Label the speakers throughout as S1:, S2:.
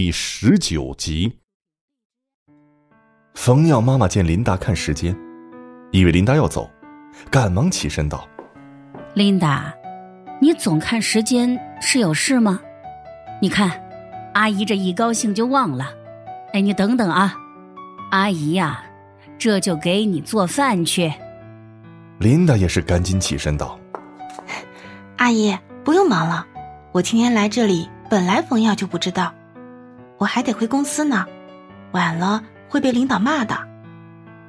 S1: 第十九集。冯耀妈妈见琳达看时间，以为琳达要走，赶忙起身道：“
S2: 琳达，你总看时间是有事吗？你看，阿姨这一高兴就忘了。哎，你等等啊，阿姨呀，这就给你做饭去。”
S1: 琳达也是赶紧起身道：“
S3: 阿姨不用忙了，我今天来这里本来冯耀就不知道。”我还得回公司呢，晚了会被领导骂的。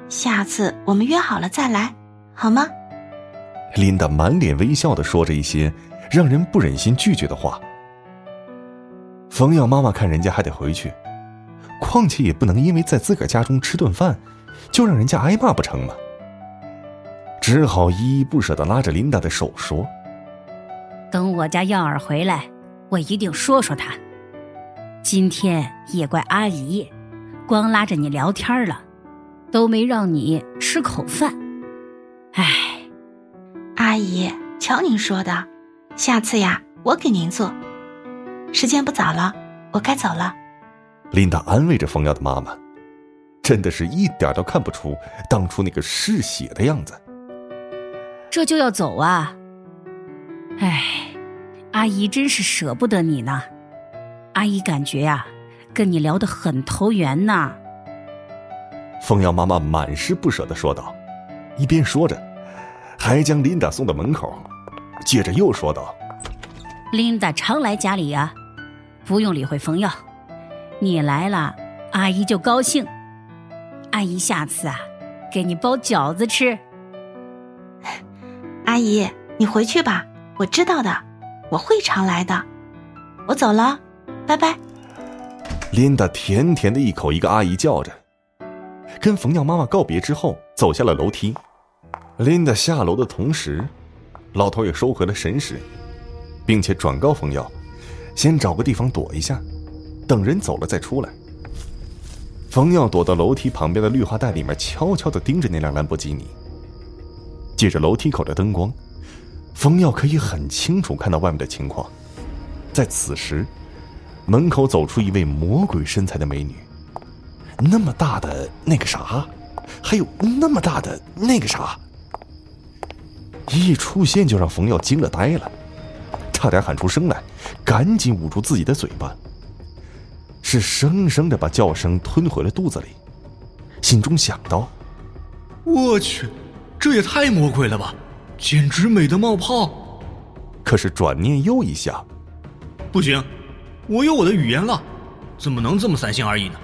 S3: 下次我们约好了再来，好吗？
S1: 琳达满脸微笑的说着一些让人不忍心拒绝的话。冯耀妈妈看人家还得回去，况且也不能因为在自个儿家中吃顿饭，就让人家挨骂不成吗？只好依依不舍的拉着琳达的手说：“
S2: 等我家耀儿回来，我一定说说他。”今天也怪阿姨，光拉着你聊天了，都没让你吃口饭。唉，
S3: 阿姨，瞧您说的，下次呀，我给您做。时间不早了，我该走了。
S1: 琳达安慰着冯耀的妈妈，真的是一点都看不出当初那个嗜血的样子。
S2: 这就要走啊？唉，阿姨真是舍不得你呢。阿姨感觉呀，跟你聊得很投缘呐。
S1: 凤瑶妈妈满是不舍的说道，一边说着，还将琳达送到门口，接着又说道：“
S2: 琳达常来家里呀，不用理会冯耀，你来了，阿姨就高兴。阿姨下次啊，给你包饺子吃。
S3: 阿姨，你回去吧，我知道的，我会常来的。我走了。”拜拜。
S1: 琳达甜甜的一口一个阿姨叫着，跟冯耀妈妈告别之后，走下了楼梯。琳达下楼的同时，老头也收回了神识，并且转告冯耀，先找个地方躲一下，等人走了再出来。冯耀躲到楼梯旁边的绿化带里面，悄悄的盯着那辆兰博基尼。借着楼梯口的灯光，冯耀可以很清楚看到外面的情况。在此时。门口走出一位魔鬼身材的美女，那么大的那个啥，还有那么大的那个啥，一出现就让冯耀惊了呆了，差点喊出声来，赶紧捂住自己的嘴巴，是生生的把叫声吞回了肚子里，心中想到：
S4: 我去，这也太魔鬼了吧，简直美得冒泡。
S1: 可是转念又一想，
S4: 不行。我有我的语言了，怎么能这么三心二意呢？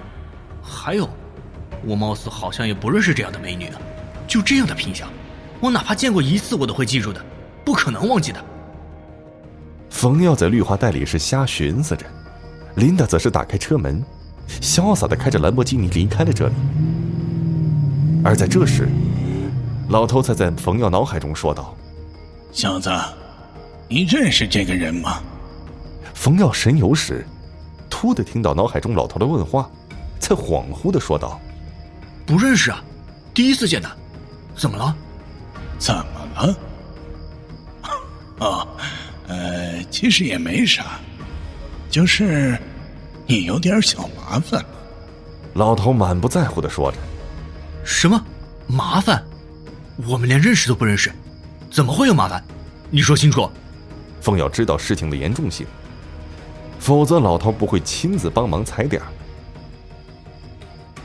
S4: 还有，我貌似好像也不认识这样的美女啊，就这样的品相，我哪怕见过一次，我都会记住的，不可能忘记的。
S1: 冯耀在绿化带里是瞎寻思着，琳达则是打开车门，潇洒的开着兰博基尼离开了这里。而在这时，老头才在冯耀脑海中说道：“
S5: 小子，你认识这个人吗？”
S1: 冯耀神游时，突的听到脑海中老头的问话，才恍惚的说道：“
S4: 不认识啊，第一次见他，怎么了？
S5: 怎么了？哦，呃，其实也没啥，就是你有点小麻烦。”
S1: 老头满不在乎的说着：“
S4: 什么麻烦？我们连认识都不认识，怎么会有麻烦？你说清楚。”
S1: 冯耀知道事情的严重性。否则，老头不会亲自帮忙踩点儿。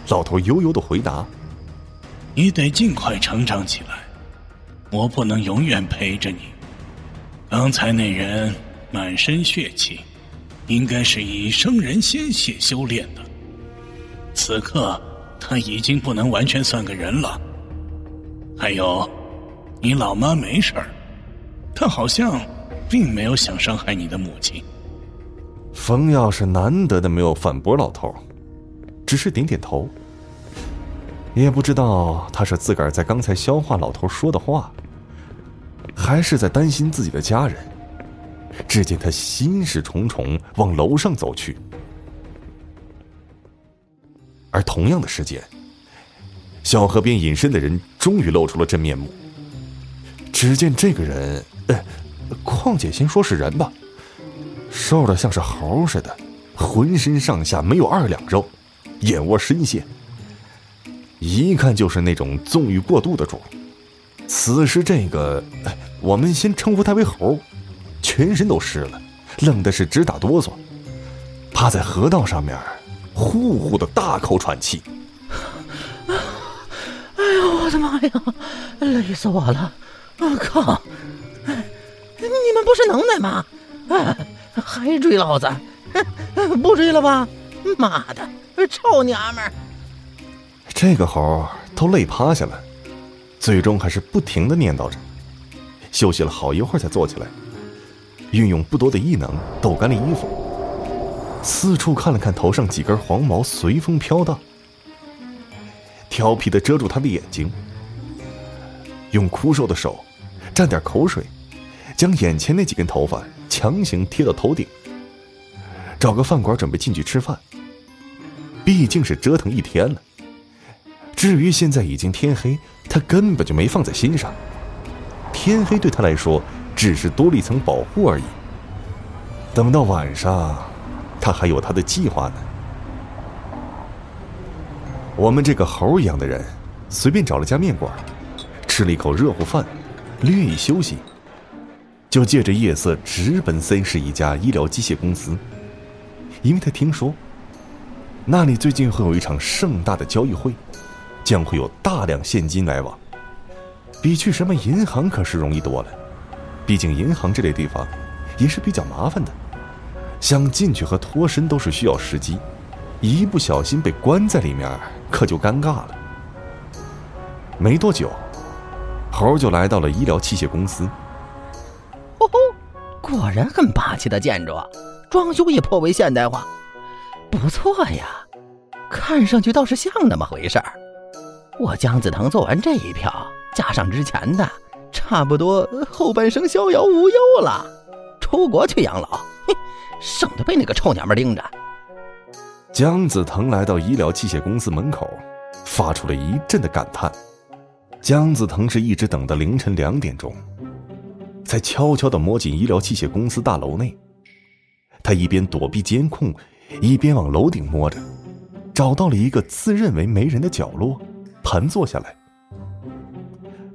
S1: 老头悠悠的回答：“
S5: 你得尽快成长起来，我不能永远陪着你。刚才那人满身血气，应该是以生人鲜血修炼的。此刻他已经不能完全算个人了。还有，你老妈没事儿，她好像并没有想伤害你的母亲。”
S1: 冯耀是难得的没有反驳老头，只是点点头。也不知道他是自个儿在刚才消化老头说的话，还是在担心自己的家人。只见他心事重重往楼上走去，而同样的时间，小河边隐身的人终于露出了真面目。只见这个人，呃，况且先说是人吧。瘦的像是猴似的，浑身上下没有二两肉，眼窝深陷，一看就是那种纵欲过度的主。此时这个，我们先称呼他为猴，全身都湿了，冷的是直打哆嗦，趴在河道上面，呼呼的大口喘气。
S6: 哎呦我的妈呀，累死我了！我靠，你们不是能耐吗？还追老子？不追了吧？妈的，臭娘们儿！
S1: 这个猴都累趴下了，最终还是不停的念叨着。休息了好一会儿才坐起来，运用不多的异能抖干了衣服，四处看了看头上几根黄毛随风飘荡，调皮的遮住他的眼睛，用枯瘦的手蘸点口水，将眼前那几根头发强行贴到头顶。找个饭馆准备进去吃饭。毕竟是折腾一天了。至于现在已经天黑，他根本就没放在心上。天黑对他来说只是多了一层保护而已。等到晚上，他还有他的计划呢。我们这个猴一样的人，随便找了家面馆，吃了一口热乎饭，略一休息，就借着夜色直奔森市一家医疗机械公司。因为他听说，那里最近会有一场盛大的交易会，将会有大量现金来往，比去什么银行可是容易多了。毕竟银行这类地方也是比较麻烦的，想进去和脱身都是需要时机，一不小心被关在里面可就尴尬了。没多久，猴就来到了医疗器械公司。
S6: 果然很霸气的建筑。装修也颇为现代化，不错呀，看上去倒是像那么回事儿。我姜子腾做完这一票，加上之前的，差不多后半生逍遥无忧了，出国去养老，嘿，省得被那个臭娘们盯着。
S1: 姜子腾来到医疗器械公司门口，发出了一阵的感叹。姜子腾是一直等到凌晨两点钟，才悄悄的摸进医疗器械公司大楼内。他一边躲避监控，一边往楼顶摸着，找到了一个自认为没人的角落，盘坐下来。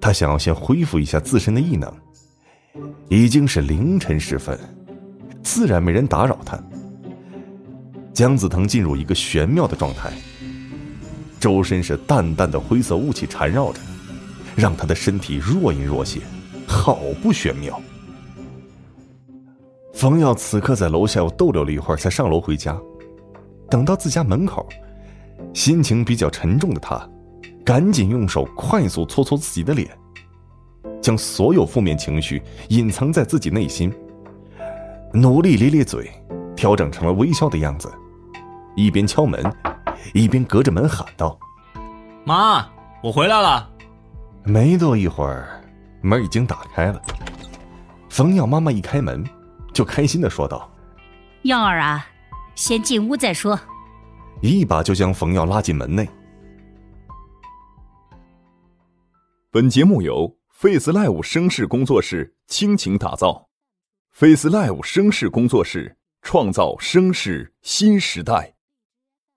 S1: 他想要先恢复一下自身的异能。已经是凌晨时分，自然没人打扰他。姜子腾进入一个玄妙的状态，周身是淡淡的灰色雾气缠绕着，让他的身体若隐若现，好不玄妙。冯耀此刻在楼下又逗留了一会儿，才上楼回家。等到自家门口，心情比较沉重的他，赶紧用手快速搓搓自己的脸，将所有负面情绪隐藏在自己内心，努力咧咧嘴，调整成了微笑的样子，一边敲门，一边隔着门喊道：“
S4: 妈，我回来了。”
S1: 没多一会儿，门已经打开了。冯耀妈妈一开门。就开心的说道：“
S2: 耀儿啊，先进屋再说。”
S1: 一把就将冯耀拉进门内。
S7: 本节目由 Face Live 声势工作室倾情打造，Face Live 声势工作室创造声势新时代。